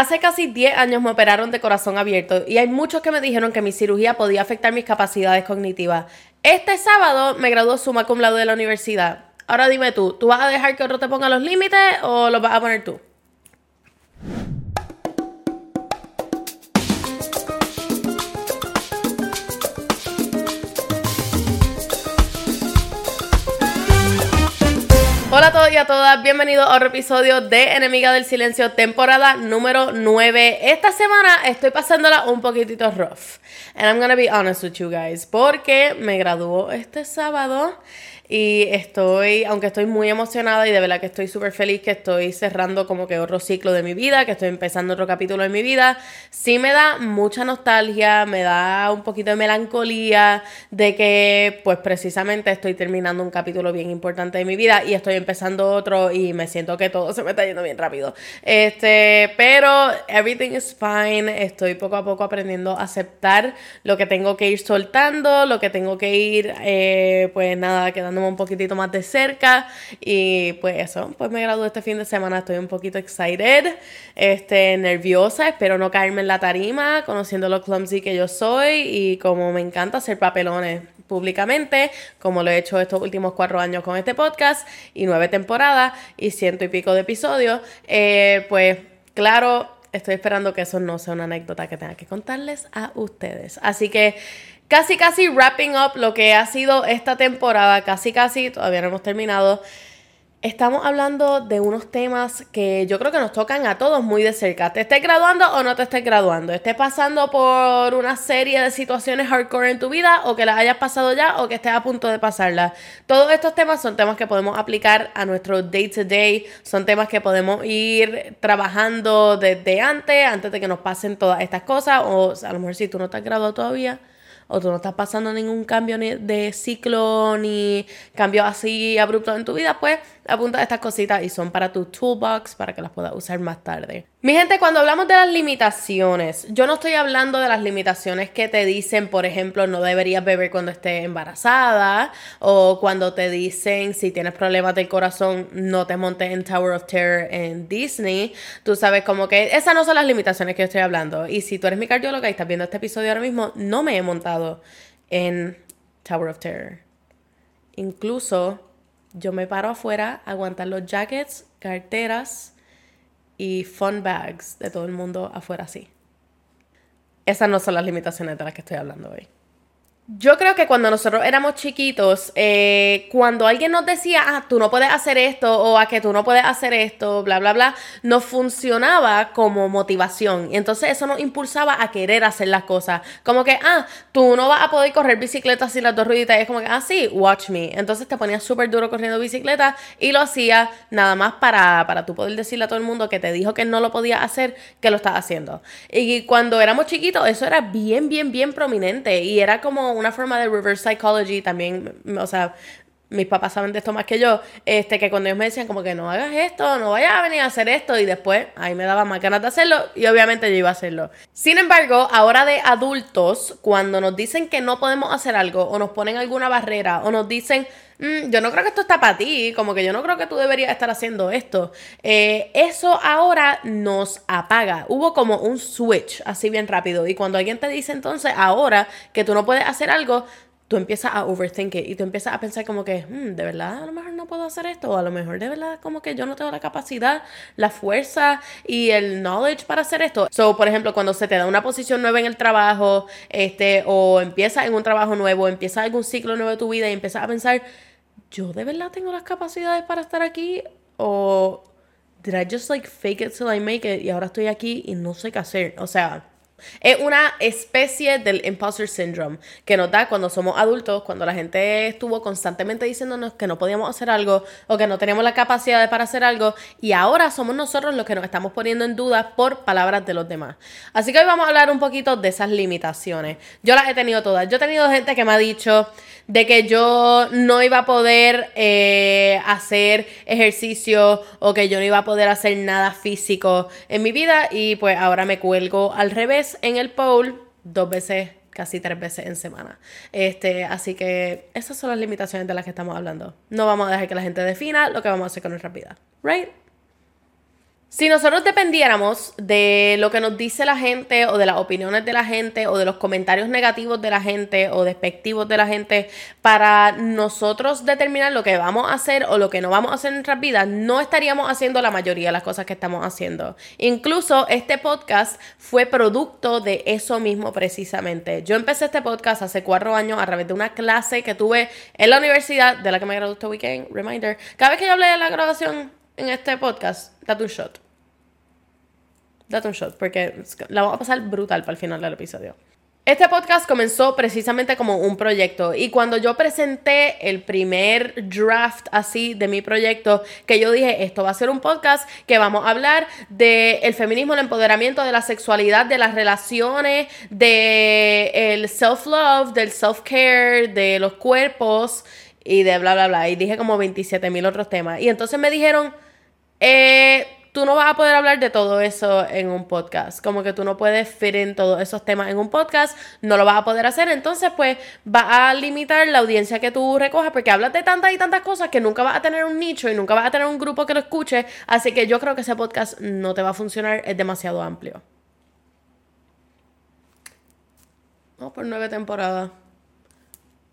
Hace casi 10 años me operaron de corazón abierto y hay muchos que me dijeron que mi cirugía podía afectar mis capacidades cognitivas. Este sábado me graduó suma cum laude de la universidad. Ahora dime tú, ¿tú vas a dejar que otro te ponga los límites o los vas a poner tú? Hola a todos y a todas, bienvenidos a otro episodio de Enemiga del Silencio, temporada número 9. Esta semana estoy pasándola un poquitito rough. And I'm gonna be honest with you guys, porque me graduó este sábado y estoy, aunque estoy muy emocionada y de verdad que estoy súper feliz que estoy cerrando como que otro ciclo de mi vida, que estoy empezando otro capítulo de mi vida, sí me da mucha nostalgia, me da un poquito de melancolía de que pues precisamente estoy terminando un capítulo bien importante de mi vida y estoy empezando otro y me siento que todo se me está yendo bien rápido. Este, pero everything is fine, estoy poco a poco aprendiendo a aceptar lo que tengo que ir soltando, lo que tengo que ir, eh, pues nada, quedando un poquitito más de cerca y pues eso, pues me gradué este fin de semana, estoy un poquito excited, este, nerviosa, espero no caerme en la tarima, conociendo lo clumsy que yo soy y como me encanta hacer papelones públicamente, como lo he hecho estos últimos cuatro años con este podcast y nueve temporadas y ciento y pico de episodios, eh, pues claro, estoy esperando que eso no sea una anécdota que tenga que contarles a ustedes. Así que casi casi wrapping up lo que ha sido esta temporada, casi casi, todavía no hemos terminado. Estamos hablando de unos temas que yo creo que nos tocan a todos muy de cerca. Te estés graduando o no te estés graduando. Estés pasando por una serie de situaciones hardcore en tu vida o que las hayas pasado ya o que estés a punto de pasarlas. Todos estos temas son temas que podemos aplicar a nuestro day to day. Son temas que podemos ir trabajando desde antes, antes de que nos pasen todas estas cosas. O a lo mejor si tú no te has graduado todavía o tú no estás pasando ningún cambio de ciclo ni cambio así abrupto en tu vida, pues apunta estas cositas y son para tu toolbox para que las puedas usar más tarde. Mi gente, cuando hablamos de las limitaciones, yo no estoy hablando de las limitaciones que te dicen, por ejemplo, no deberías beber cuando estés embarazada o cuando te dicen si tienes problemas del corazón, no te montes en Tower of Terror en Disney. Tú sabes como que esas no son las limitaciones que yo estoy hablando. Y si tú eres mi cardióloga y estás viendo este episodio ahora mismo, no me he montado en Tower of Terror. Incluso yo me paro afuera a aguantar los jackets, carteras y fun bags de todo el mundo afuera así. Esas no son las limitaciones de las que estoy hablando hoy. Yo creo que cuando nosotros éramos chiquitos, eh, cuando alguien nos decía, ah, tú no puedes hacer esto, o a que tú no puedes hacer esto, bla, bla, bla, nos funcionaba como motivación. Y entonces eso nos impulsaba a querer hacer las cosas. Como que, ah, tú no vas a poder correr bicicleta sin las dos rueditas. Y es como que, ah, sí, watch me. Entonces te ponías súper duro corriendo bicicleta y lo hacías nada más para, para tú poder decirle a todo el mundo que te dijo que no lo podía hacer, que lo estás haciendo. Y cuando éramos chiquitos, eso era bien, bien, bien prominente. Y era como una forma de reverse psychology también, o sea, mis papás saben de esto más que yo, este, que cuando ellos me decían como que no hagas esto, no vayas a venir a hacer esto, y después ahí me daba más ganas de hacerlo, y obviamente yo iba a hacerlo. Sin embargo, ahora de adultos, cuando nos dicen que no podemos hacer algo, o nos ponen alguna barrera, o nos dicen, mm, yo no creo que esto está para ti, como que yo no creo que tú deberías estar haciendo esto, eh, eso ahora nos apaga. Hubo como un switch, así bien rápido, y cuando alguien te dice entonces ahora que tú no puedes hacer algo, tú empiezas a overthink it y tú empiezas a pensar como que, hmm, de verdad a lo mejor no puedo hacer esto, o a lo mejor de verdad como que yo no tengo la capacidad, la fuerza y el knowledge para hacer esto. So, por ejemplo, cuando se te da una posición nueva en el trabajo, este, o empiezas en un trabajo nuevo, empiezas algún ciclo nuevo de tu vida y empiezas a pensar, yo de verdad tengo las capacidades para estar aquí, o did I just like fake it till I make it y ahora estoy aquí y no sé qué hacer. O sea, es una especie del imposter syndrome que nos da cuando somos adultos, cuando la gente estuvo constantemente diciéndonos que no podíamos hacer algo o que no teníamos la capacidad para hacer algo y ahora somos nosotros los que nos estamos poniendo en duda por palabras de los demás. Así que hoy vamos a hablar un poquito de esas limitaciones. Yo las he tenido todas. Yo he tenido gente que me ha dicho de que yo no iba a poder eh, hacer ejercicio o que yo no iba a poder hacer nada físico en mi vida y pues ahora me cuelgo al revés en el pole dos veces casi tres veces en semana. Este, así que esas son las limitaciones de las que estamos hablando. No vamos a dejar que la gente defina lo que vamos a hacer con nuestra vida. Right? Si nosotros dependiéramos de lo que nos dice la gente o de las opiniones de la gente o de los comentarios negativos de la gente o despectivos de la gente para nosotros determinar lo que vamos a hacer o lo que no vamos a hacer en nuestras vidas, no estaríamos haciendo la mayoría de las cosas que estamos haciendo. Incluso este podcast fue producto de eso mismo precisamente. Yo empecé este podcast hace cuatro años a través de una clase que tuve en la universidad de la que me gradué este weekend, reminder. Cada vez que yo hablé de la graduación en este podcast, date un shot. Date un shot, porque la vamos a pasar brutal para el final del episodio. Este podcast comenzó precisamente como un proyecto y cuando yo presenté el primer draft así de mi proyecto, que yo dije, esto va a ser un podcast que vamos a hablar del el feminismo, el empoderamiento, de la sexualidad, de las relaciones, de el self-love, del self-care, de los cuerpos y de bla, bla, bla. Y dije como 27 mil otros temas. Y entonces me dijeron, eh, tú no vas a poder hablar de todo eso en un podcast. Como que tú no puedes fit en todos esos temas en un podcast, no lo vas a poder hacer. Entonces, pues, va a limitar la audiencia que tú recojas porque hablas de tantas y tantas cosas que nunca vas a tener un nicho y nunca vas a tener un grupo que lo escuche. Así que yo creo que ese podcast no te va a funcionar, es demasiado amplio. Vamos por nueve temporadas.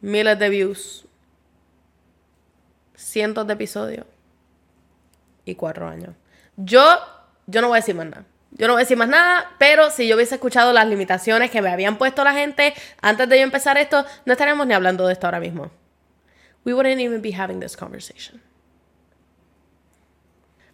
Miles de views. Cientos de episodios y cuatro años. Yo, yo no voy a decir más nada. Yo no voy a decir más nada, pero si yo hubiese escuchado las limitaciones que me habían puesto la gente antes de yo empezar esto, no estaríamos ni hablando de esto ahora mismo. We wouldn't even be having this conversation.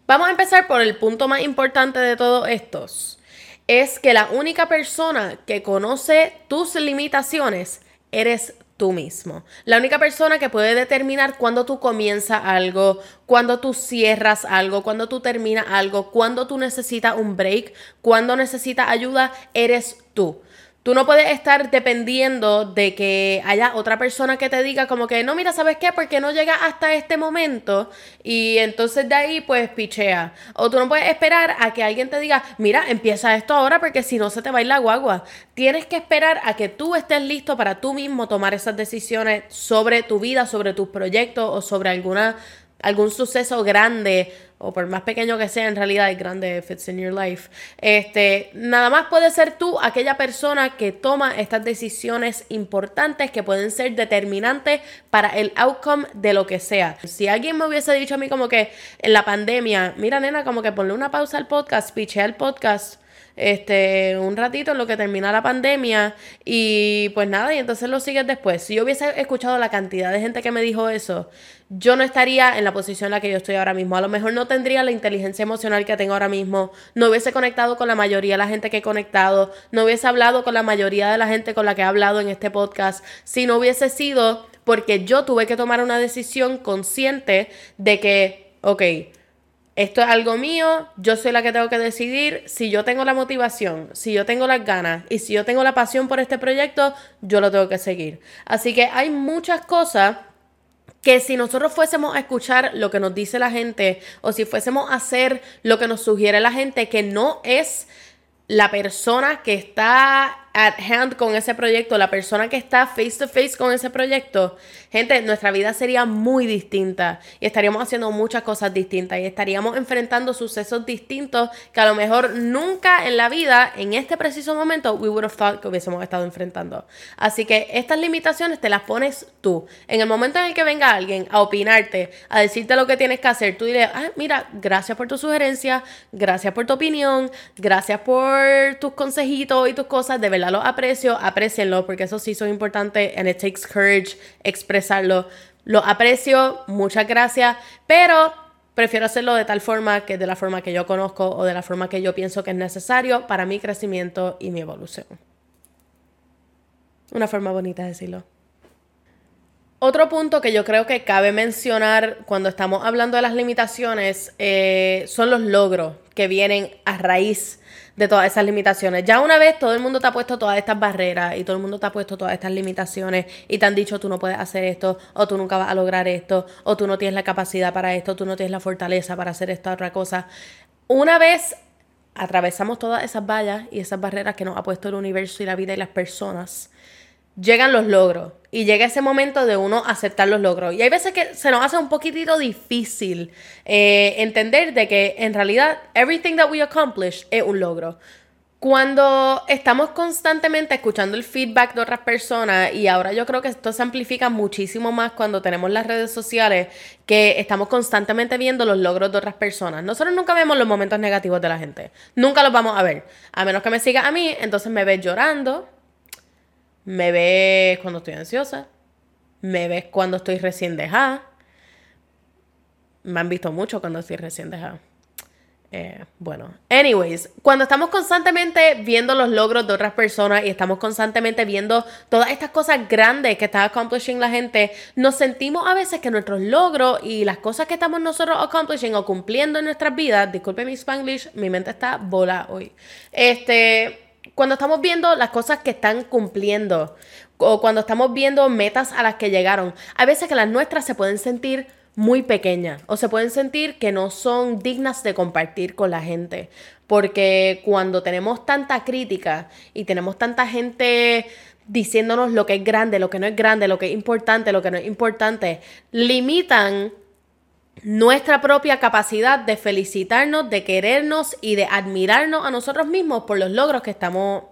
Vamos a empezar por el punto más importante de todos estos. Es que la única persona que conoce tus limitaciones eres tú mismo. La única persona que puede determinar cuándo tú comienzas algo, cuándo tú cierras algo, cuándo tú terminas algo, cuándo tú necesitas un break, cuándo necesitas ayuda, eres tú. Tú no puedes estar dependiendo de que haya otra persona que te diga como que no, mira, ¿sabes qué? Porque no llega hasta este momento y entonces de ahí pues pichea. O tú no puedes esperar a que alguien te diga, mira, empieza esto ahora porque si no se te va a ir la guagua. Tienes que esperar a que tú estés listo para tú mismo tomar esas decisiones sobre tu vida, sobre tus proyectos o sobre alguna algún suceso grande o por más pequeño que sea, en realidad es grande if it's in your life. Este, nada más puede ser tú aquella persona que toma estas decisiones importantes que pueden ser determinantes para el outcome de lo que sea. Si alguien me hubiese dicho a mí como que en la pandemia, mira nena, como que ponle una pausa al podcast, pichea el podcast este, un ratito en lo que termina la pandemia y pues nada, y entonces lo sigues después. Si yo hubiese escuchado la cantidad de gente que me dijo eso, yo no estaría en la posición en la que yo estoy ahora mismo. A lo mejor no tendría la inteligencia emocional que tengo ahora mismo, no hubiese conectado con la mayoría de la gente que he conectado, no hubiese hablado con la mayoría de la gente con la que he hablado en este podcast, si no hubiese sido porque yo tuve que tomar una decisión consciente de que, ok, esto es algo mío, yo soy la que tengo que decidir. Si yo tengo la motivación, si yo tengo las ganas y si yo tengo la pasión por este proyecto, yo lo tengo que seguir. Así que hay muchas cosas que si nosotros fuésemos a escuchar lo que nos dice la gente o si fuésemos a hacer lo que nos sugiere la gente, que no es la persona que está at hand con ese proyecto, la persona que está face to face con ese proyecto, gente, nuestra vida sería muy distinta y estaríamos haciendo muchas cosas distintas y estaríamos enfrentando sucesos distintos que a lo mejor nunca en la vida, en este preciso momento, we would have thought que hubiésemos estado enfrentando. Así que estas limitaciones te las pones tú. En el momento en el que venga alguien a opinarte, a decirte lo que tienes que hacer, tú dile, ah, mira, gracias por tu sugerencia, gracias por tu opinión, gracias por tus consejitos y tus cosas, de verdad lo aprecio, aprecienlo, porque eso sí son importantes and it takes courage expresarlo. Lo aprecio, muchas gracias, pero prefiero hacerlo de tal forma que de la forma que yo conozco o de la forma que yo pienso que es necesario para mi crecimiento y mi evolución. Una forma bonita de decirlo. Otro punto que yo creo que cabe mencionar cuando estamos hablando de las limitaciones eh, son los logros que vienen a raíz de todas esas limitaciones. Ya una vez todo el mundo te ha puesto todas estas barreras y todo el mundo te ha puesto todas estas limitaciones y te han dicho tú no puedes hacer esto o tú nunca vas a lograr esto o tú no tienes la capacidad para esto, tú no tienes la fortaleza para hacer esta otra cosa. Una vez atravesamos todas esas vallas y esas barreras que nos ha puesto el universo y la vida y las personas, llegan los logros y llega ese momento de uno aceptar los logros. Y hay veces que se nos hace un poquitito difícil eh, entender de que en realidad everything that we accomplish es un logro. Cuando estamos constantemente escuchando el feedback de otras personas, y ahora yo creo que esto se amplifica muchísimo más cuando tenemos las redes sociales, que estamos constantemente viendo los logros de otras personas. Nosotros nunca vemos los momentos negativos de la gente. Nunca los vamos a ver. A menos que me siga a mí, entonces me ves llorando, me ves cuando estoy ansiosa, me ves cuando estoy recién dejada. Me han visto mucho cuando estoy recién dejada. Eh, bueno, anyways, cuando estamos constantemente viendo los logros de otras personas y estamos constantemente viendo todas estas cosas grandes que está accomplishing la gente, nos sentimos a veces que nuestros logros y las cosas que estamos nosotros accomplishing o cumpliendo en nuestras vidas, disculpe mi spanglish, mi mente está bola hoy. Este, cuando estamos viendo las cosas que están cumpliendo o cuando estamos viendo metas a las que llegaron, hay veces que las nuestras se pueden sentir muy pequeñas o se pueden sentir que no son dignas de compartir con la gente. Porque cuando tenemos tanta crítica y tenemos tanta gente diciéndonos lo que es grande, lo que no es grande, lo que es importante, lo que no es importante, limitan nuestra propia capacidad de felicitarnos, de querernos y de admirarnos a nosotros mismos por los logros que estamos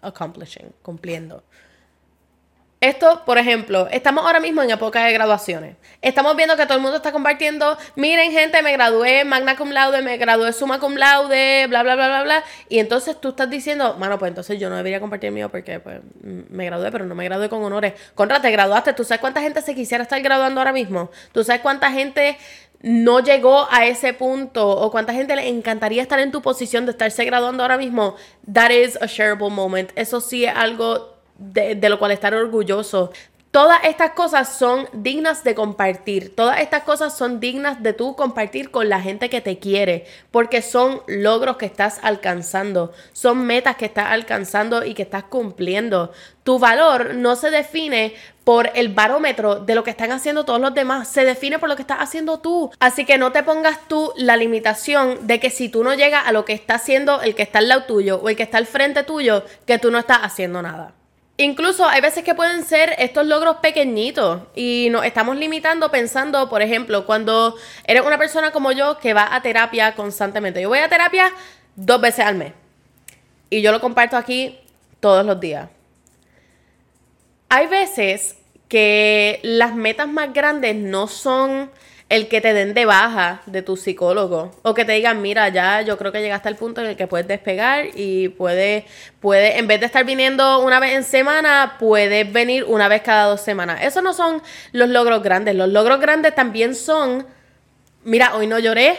accomplishing, cumpliendo. Esto, por ejemplo, estamos ahora mismo en época de graduaciones. Estamos viendo que todo el mundo está compartiendo, miren gente, me gradué magna cum laude, me gradué summa cum laude, bla, bla, bla, bla, bla. Y entonces tú estás diciendo, mano, pues entonces yo no debería compartir mío porque pues me gradué, pero no me gradué con honores. Contra, te graduaste, ¿tú sabes cuánta gente se quisiera estar graduando ahora mismo? ¿Tú sabes cuánta gente no llegó a ese punto o cuánta gente le encantaría estar en tu posición de estarse graduando ahora mismo? That is a shareable moment. Eso sí es algo de, lo cual estar orgulloso. Todas estas cosas son dignas de compartir. Todas estas cosas son dignas de tú compartir con la gente que te quiere. Porque son logros que estás alcanzando. Son metas que estás alcanzando y que estás cumpliendo. Tu valor no se define por el barómetro de lo que están haciendo todos los demás. Se define por lo que estás haciendo tú. Así que no te pongas tú la limitación de que si tú no llegas a lo que está haciendo el que está al lado tuyo o el que está al frente tuyo, que tú no estás haciendo nada. Incluso hay veces que pueden ser estos logros pequeñitos y nos estamos limitando pensando, por ejemplo, cuando eres una persona como yo que va a terapia constantemente. Yo voy a terapia dos veces al mes y yo lo comparto aquí todos los días. Hay veces que las metas más grandes no son el que te den de baja de tu psicólogo o que te digan, mira, ya yo creo que llegaste al punto en el que puedes despegar y puedes, puede, en vez de estar viniendo una vez en semana, puedes venir una vez cada dos semanas. Esos no son los logros grandes. Los logros grandes también son, mira, hoy no lloré,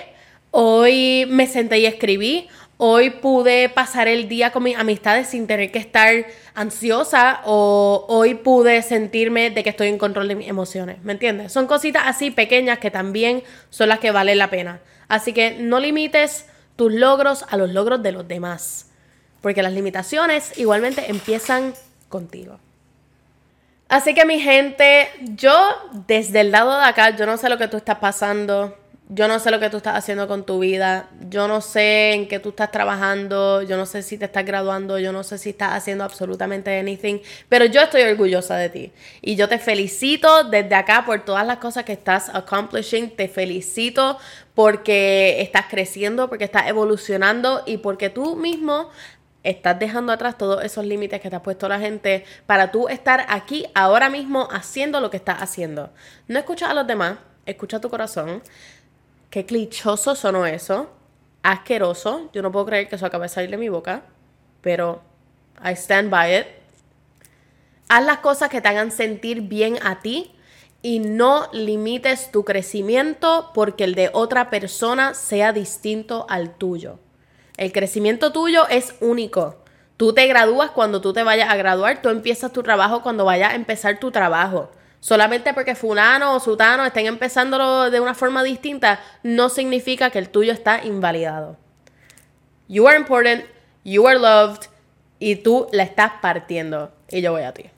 hoy me senté y escribí, hoy pude pasar el día con mis amistades sin tener que estar ansiosa o hoy pude sentirme de que estoy en control de mis emociones, ¿me entiendes? Son cositas así pequeñas que también son las que valen la pena. Así que no limites tus logros a los logros de los demás, porque las limitaciones igualmente empiezan contigo. Así que mi gente, yo desde el lado de acá, yo no sé lo que tú estás pasando, yo no sé lo que tú estás haciendo con tu vida, yo no sé en qué tú estás trabajando, yo no sé si te estás graduando, yo no sé si estás haciendo absolutamente anything, pero yo estoy orgullosa de ti y yo te felicito desde acá por todas las cosas que estás accomplishing, te felicito porque estás creciendo, porque estás evolucionando y porque tú mismo estás dejando atrás todos esos límites que te ha puesto la gente para tú estar aquí ahora mismo haciendo lo que estás haciendo. No escuchas a los demás, escucha tu corazón. Qué clichoso sonó eso. Asqueroso. Yo no puedo creer que eso acabe de salir de mi boca. Pero I stand by it. Haz las cosas que te hagan sentir bien a ti y no limites tu crecimiento porque el de otra persona sea distinto al tuyo. El crecimiento tuyo es único. Tú te gradúas cuando tú te vayas a graduar, tú empiezas tu trabajo cuando vayas a empezar tu trabajo. Solamente porque fulano o sutano estén empezándolo de una forma distinta, no significa que el tuyo está invalidado. You are important, you are loved y tú la estás partiendo. Y yo voy a ti.